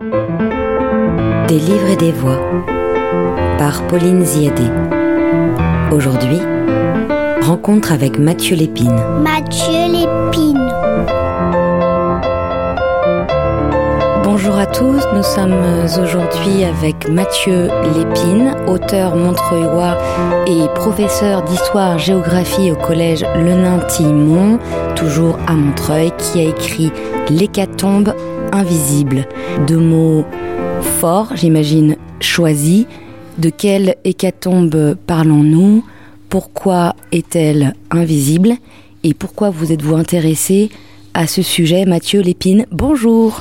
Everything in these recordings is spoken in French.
Des livres et des voix par Pauline Ziadé. Aujourd'hui, rencontre avec Mathieu Lépine. Mathieu Lépine. Bonjour à tous, nous sommes aujourd'hui avec Mathieu Lépine, auteur montreuillois et professeur d'histoire-géographie au collège Lenain-Tillemont, toujours à Montreuil, qui a écrit L'hécatombe invisible. Deux mots forts, j'imagine, choisis. De quelle hécatombe parlons-nous? Pourquoi est-elle invisible? Et pourquoi vous êtes-vous intéressé à ce sujet, Mathieu Lépine? Bonjour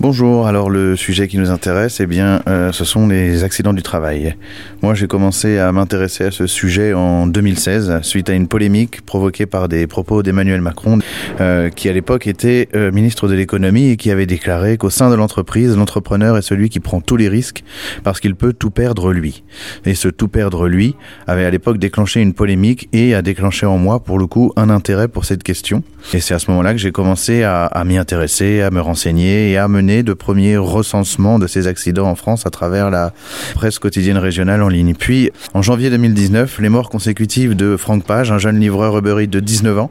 Bonjour, alors le sujet qui nous intéresse, eh bien, euh, ce sont les accidents du travail. Moi, j'ai commencé à m'intéresser à ce sujet en 2016, suite à une polémique provoquée par des propos d'Emmanuel Macron, euh, qui à l'époque était euh, ministre de l'économie et qui avait déclaré qu'au sein de l'entreprise, l'entrepreneur est celui qui prend tous les risques parce qu'il peut tout perdre lui. Et ce tout perdre lui avait à l'époque déclenché une polémique et a déclenché en moi, pour le coup, un intérêt pour cette question. Et c'est à ce moment-là que j'ai commencé à, à m'y intéresser, à me renseigner et à mener de premiers recensements de ces accidents en France à travers la presse quotidienne régionale en ligne. Puis, en janvier 2019, les morts consécutives de Franck Page, un jeune livreur Uber Eats de 19 ans,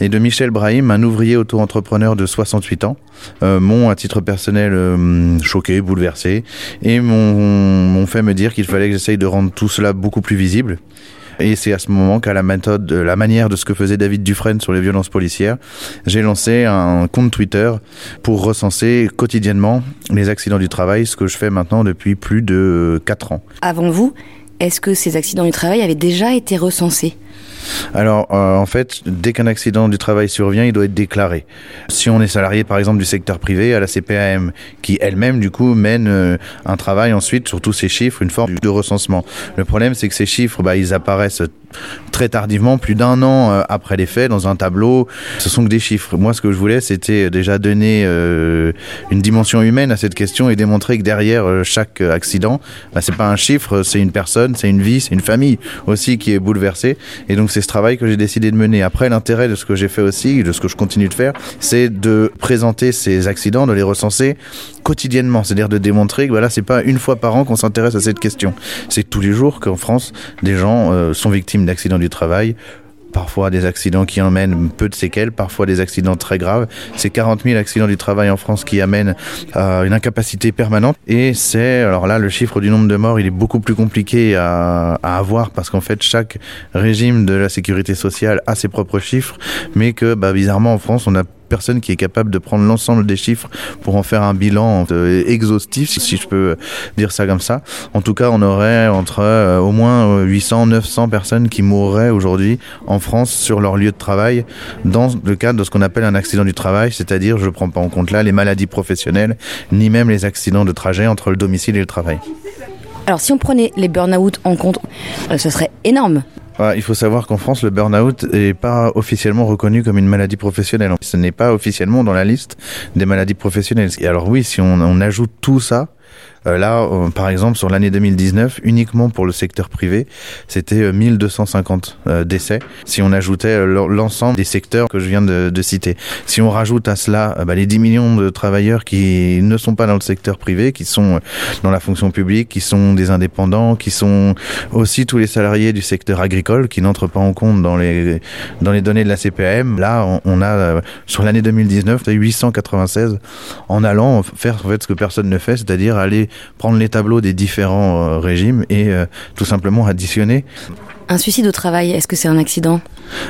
et de Michel Brahim, un ouvrier auto-entrepreneur de 68 ans, euh, m'ont, à titre personnel, euh, choqué, bouleversé, et m'ont fait me dire qu'il fallait que j'essaye de rendre tout cela beaucoup plus visible. Et c'est à ce moment qu'à la méthode, la manière de ce que faisait David Dufresne sur les violences policières, j'ai lancé un compte Twitter pour recenser quotidiennement les accidents du travail, ce que je fais maintenant depuis plus de 4 ans. Avant vous, est-ce que ces accidents du travail avaient déjà été recensés? Alors, euh, en fait, dès qu'un accident du travail survient, il doit être déclaré. Si on est salarié, par exemple, du secteur privé, à la CPAM, qui elle-même, du coup, mène euh, un travail ensuite sur tous ces chiffres, une forme de recensement. Le problème, c'est que ces chiffres, bah, ils apparaissent très tardivement, plus d'un an euh, après les faits, dans un tableau. Ce sont que des chiffres. Moi, ce que je voulais, c'était déjà donner une dimension humaine à cette question et démontrer que derrière chaque accident, bah, c'est pas un chiffre, c'est une personne, c'est une vie, c'est une famille aussi qui est bouleversée. Et donc, c'est ce travail que j'ai décidé de mener. Après, l'intérêt de ce que j'ai fait aussi, de ce que je continue de faire, c'est de présenter ces accidents, de les recenser quotidiennement, c'est-à-dire de démontrer que voilà, c'est pas une fois par an qu'on s'intéresse à cette question. C'est tous les jours qu'en France, des gens euh, sont victimes d'accidents du travail, parfois des accidents qui emmènent peu de séquelles, parfois des accidents très graves. C'est 40 000 accidents du travail en France qui amènent à une incapacité permanente. Et c'est, alors là, le chiffre du nombre de morts, il est beaucoup plus compliqué à, à avoir parce qu'en fait, chaque régime de la sécurité sociale a ses propres chiffres, mais que, bah, bizarrement, en France, on a personne qui est capable de prendre l'ensemble des chiffres pour en faire un bilan euh, exhaustif, si je peux dire ça comme ça. En tout cas, on aurait entre euh, au moins 800, 900 personnes qui mourraient aujourd'hui en France sur leur lieu de travail dans le cadre de ce qu'on appelle un accident du travail, c'est-à-dire, je ne prends pas en compte là les maladies professionnelles, ni même les accidents de trajet entre le domicile et le travail. Alors si on prenait les burn-out en compte, euh, ce serait énorme. Il faut savoir qu'en France, le burn-out n'est pas officiellement reconnu comme une maladie professionnelle. Ce n'est pas officiellement dans la liste des maladies professionnelles. Et alors oui, si on ajoute tout ça, euh, là, euh, par exemple, sur l'année 2019, uniquement pour le secteur privé, c'était 1250 euh, décès. Si on ajoutait l'ensemble des secteurs que je viens de, de, citer, si on rajoute à cela bah, les 10 millions de travailleurs qui ne sont pas dans le secteur privé, qui sont dans la fonction publique, qui sont des indépendants, qui sont aussi tous les salariés du secteur agricole, qui n'entrent pas en compte dans les dans les données de la CPAM, là, on, on a sur l'année 2019 896 en allant faire en fait ce que personne ne fait, c'est-à-dire aller prendre les tableaux des différents euh, régimes et euh, tout simplement additionner. Un suicide au travail, est-ce que c'est un accident?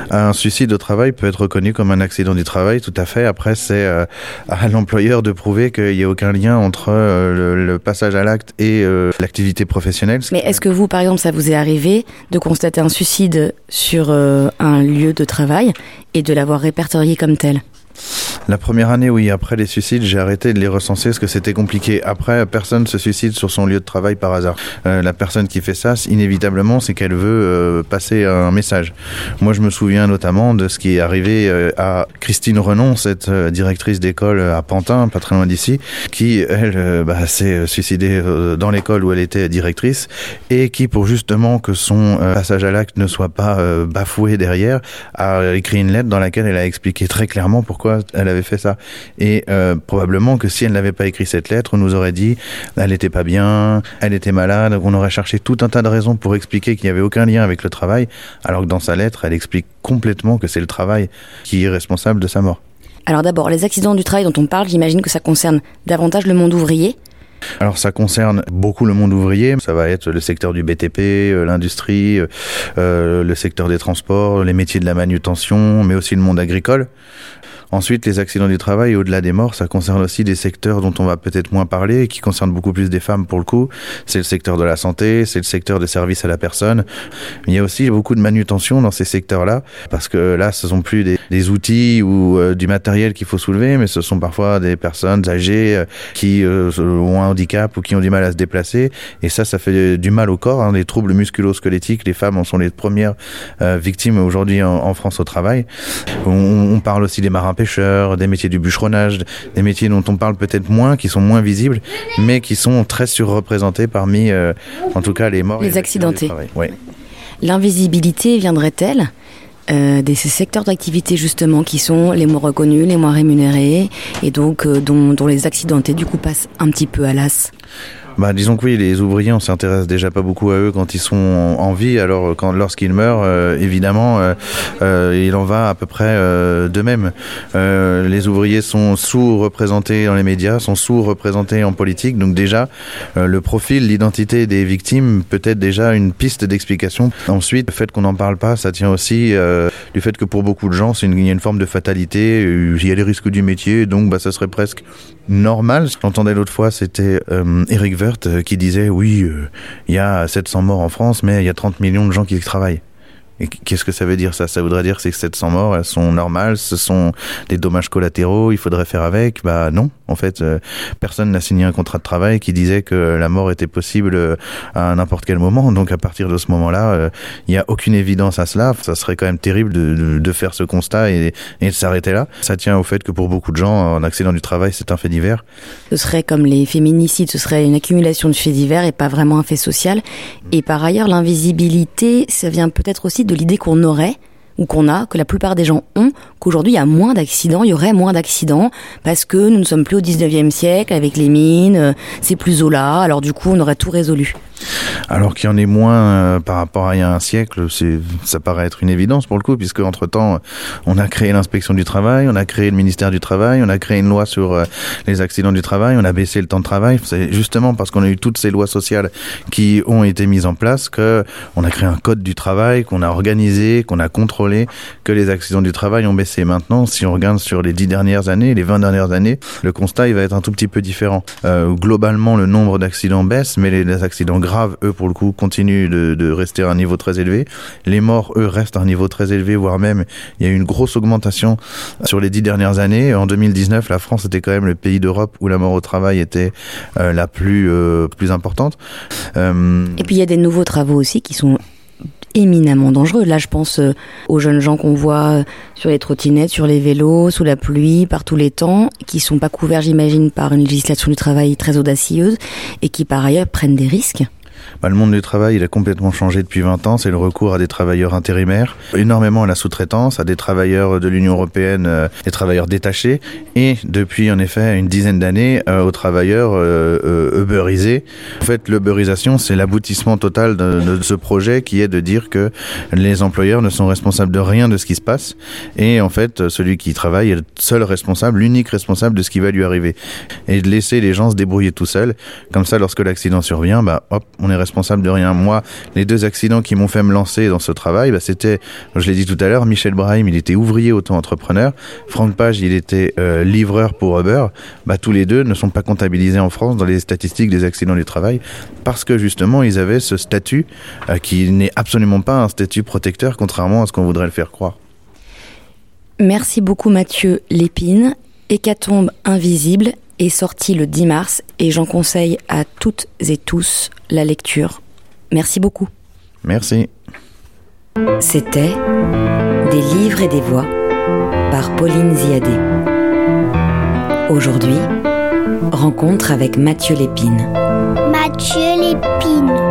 Un suicide au travail peut être reconnu comme un accident du travail, tout à fait. Après, c'est euh, à l'employeur de prouver qu'il n'y a aucun lien entre le, passage à l'acte et l'activité professionnelle. Mais est-ce que vous, par exemple, ça vous est arrivé de constater un suicide sur un lieu de travail et de l'avoir répertorié comme tel? La première année, oui. Après les suicides, j'ai arrêté de les recenser parce que c'était compliqué. Après, personne se suicide sur son lieu de travail par hasard. Euh, la personne qui fait ça, inévitablement, c'est qu'elle veut euh, passer un message. Moi, je me souviens notamment de ce qui est arrivé euh, à Christine Renon, cette directrice d'école à Pantin, pas très loin d'ici, qui, elle, bah, s'est suicidée dans l'école où elle était directrice et qui, pour justement que son passage à l'acte ne soit pas bafoué derrière, a écrit une lettre dans laquelle elle a expliqué très clairement pourquoi pourquoi elle avait fait ça. Et euh, probablement que si elle n'avait pas écrit cette lettre, on nous aurait dit elle n'était pas bien, elle était malade, on aurait cherché tout un tas de raisons pour expliquer qu'il n'y avait aucun lien avec le travail, alors que dans sa lettre, elle explique complètement que c'est le travail qui est responsable de sa mort. Alors d'abord, les accidents du travail dont on parle, j'imagine que ça concerne davantage le monde ouvrier. Alors ça concerne beaucoup le monde ouvrier, ça va être le secteur du BTP, euh, l'industrie, euh, le secteur des transports, les métiers de la manutention, mais aussi le monde agricole. Ensuite, les accidents du travail, au-delà des morts, ça concerne aussi des secteurs dont on va peut-être moins parler qui concernent beaucoup plus des femmes pour le coup. C'est le secteur de la santé, c'est le secteur des services à la personne. Il y a aussi beaucoup de manutention dans ces secteurs-là parce que là, ce sont plus des, outils ou euh, du matériel qu'il faut soulever, mais ce sont parfois des personnes âgées euh, qui euh, ont un handicap ou qui ont du mal à se déplacer. Et ça, ça fait du mal au corps. Hein, les troubles musculo-squelettiques, les femmes en sont les premières victimes aujourd'hui en, en, France au travail. On, on parle aussi des marins pêcheurs, des métiers du bûcheronnage, des métiers dont on parle peut-être moins, qui sont moins visibles, mais qui sont très surreprésentés parmi, euh, en tout cas, les morts. Les, accidentés. Oui. L'invisibilité viendrait-elle euh, de ces secteurs d'activité justement qui sont les moins reconnus, les moins rémunérés et donc euh, dont, dont les accidentés du coup passent un petit peu à l'as? Bah, disons que oui, les ouvriers, on s'intéresse déjà pas beaucoup à eux quand ils sont en vie. Alors, quand lorsqu'ils meurent, euh, évidemment, euh, euh, il en va à peu près euh, de même. Euh, les ouvriers sont sous-représentés dans les médias, sont sous-représentés en politique. Donc déjà, euh, le profil, l'identité des victimes peut être déjà une piste d'explication. Ensuite, le fait qu'on n'en parle pas, ça tient aussi euh, du fait que pour beaucoup de gens, c'est une, il y a une forme de fatalité. Il y a les risques du métier, donc bah, ça serait presque normal. J'entendais l'autre fois, c'était euh, Eric Vert euh, qui disait oui, euh, il y a 700 morts en France, mais il y a 30 millions de gens qui travaillent. Et qu'est-ce que ça veut dire ça? Ça voudrait dire que 700 morts, elles sont normales, ce sont des dommages collatéraux, il faudrait faire avec? Bah non, en fait, euh, personne n'a signé un contrat de travail qui disait que la mort était possible euh, à n'importe quel moment. Donc à partir de ce moment-là, euh, il n'y a aucune évidence à cela. Ça serait quand même terrible de, faire ce constat et, de s'arrêter là. Ça tient au fait que pour beaucoup de gens, un accident du travail, c'est un fait divers. Ce serait comme les féminicides, ce serait une accumulation de faits divers et pas vraiment un fait social. Et par ailleurs, l'invisibilité, ça vient peut-être aussi de l'idée qu'on aurait ou qu'on a, que la plupart des gens ont, qu'aujourd'hui il y a moins d'accidents, il y aurait moins d'accidents, parce que nous ne sommes plus au 19e siècle avec les mines, c'est plus Zola, alors du coup on aurait tout résolu. Alors qu'il y en ait moins euh, par rapport à il y a un siècle, c'est, ça paraît être une évidence pour le coup, puisque entre temps, on a créé l'inspection du travail, on a créé le ministère du travail, on a créé une loi sur euh, les accidents du travail, on a baissé le temps de travail. C'est justement parce qu'on a eu toutes ces lois sociales qui ont été mises en place que on a créé un code du travail, qu'on a organisé, qu'on a contrôlé, que les accidents du travail ont baissé. Maintenant, si on regarde sur les dix dernières années, les 20 dernières années, le constat il va être un tout petit peu différent. Euh, globalement, le nombre d'accidents baisse, mais les, accidents graves, eux, pour le coup, continuent de, rester à un niveau très élevé. Les morts, eux, restent à un niveau très élevé, voire même, il y a eu une grosse augmentation sur les dix dernières années. En 2019, la France était quand même le pays d'Europe où la mort au travail était euh, la plus, euh, importante. Et puis il y a des nouveaux travaux aussi qui sont éminemment dangereux. Là, je pense euh, aux jeunes gens qu'on voit sur les trottinettes, sur les vélos, sous la pluie, par tous les temps, qui sont pas couverts, j'imagine, par une législation du travail très audacieuse et qui, par ailleurs, prennent des risques. Bah, le monde du travail, il a complètement changé depuis 20 ans. C'est le recours à des travailleurs intérimaires, énormément à la sous-traitance, à des travailleurs de l'Union européenne, euh, des travailleurs détachés, et depuis en effet une dizaine d'années euh, aux travailleurs euh, euh, uberisés. En fait, l'uberisation, c'est l'aboutissement total de, ce projet qui est de dire que les employeurs ne sont responsables de rien de ce qui se passe, et en fait, celui qui travaille est le seul responsable, l'unique responsable de ce qui va lui arriver, et de laisser les gens se débrouiller tout seuls. Comme ça, lorsque l'accident survient, bah hop, on est responsable de rien. Moi, les deux accidents qui m'ont fait me lancer dans ce travail, bah, c'était, je l'ai dit tout à l'heure, Michel Brahim, il était ouvrier auto-entrepreneur, Franck Page, il était euh, livreur pour Uber. Bah, tous les deux ne sont pas comptabilisés en France dans les statistiques des accidents du travail parce que justement, ils avaient ce statut euh, qui n'est absolument pas un statut protecteur, contrairement à ce qu'on voudrait le faire croire. Merci beaucoup Mathieu Lépine. Hécatombe invisible est sorti le 10 mars et j'en conseille à toutes et tous la lecture. Merci beaucoup. Merci. C'était Des livres et des voix par Pauline Ziadé. Aujourd'hui, rencontre avec Mathieu Lépine. Mathieu Lépine.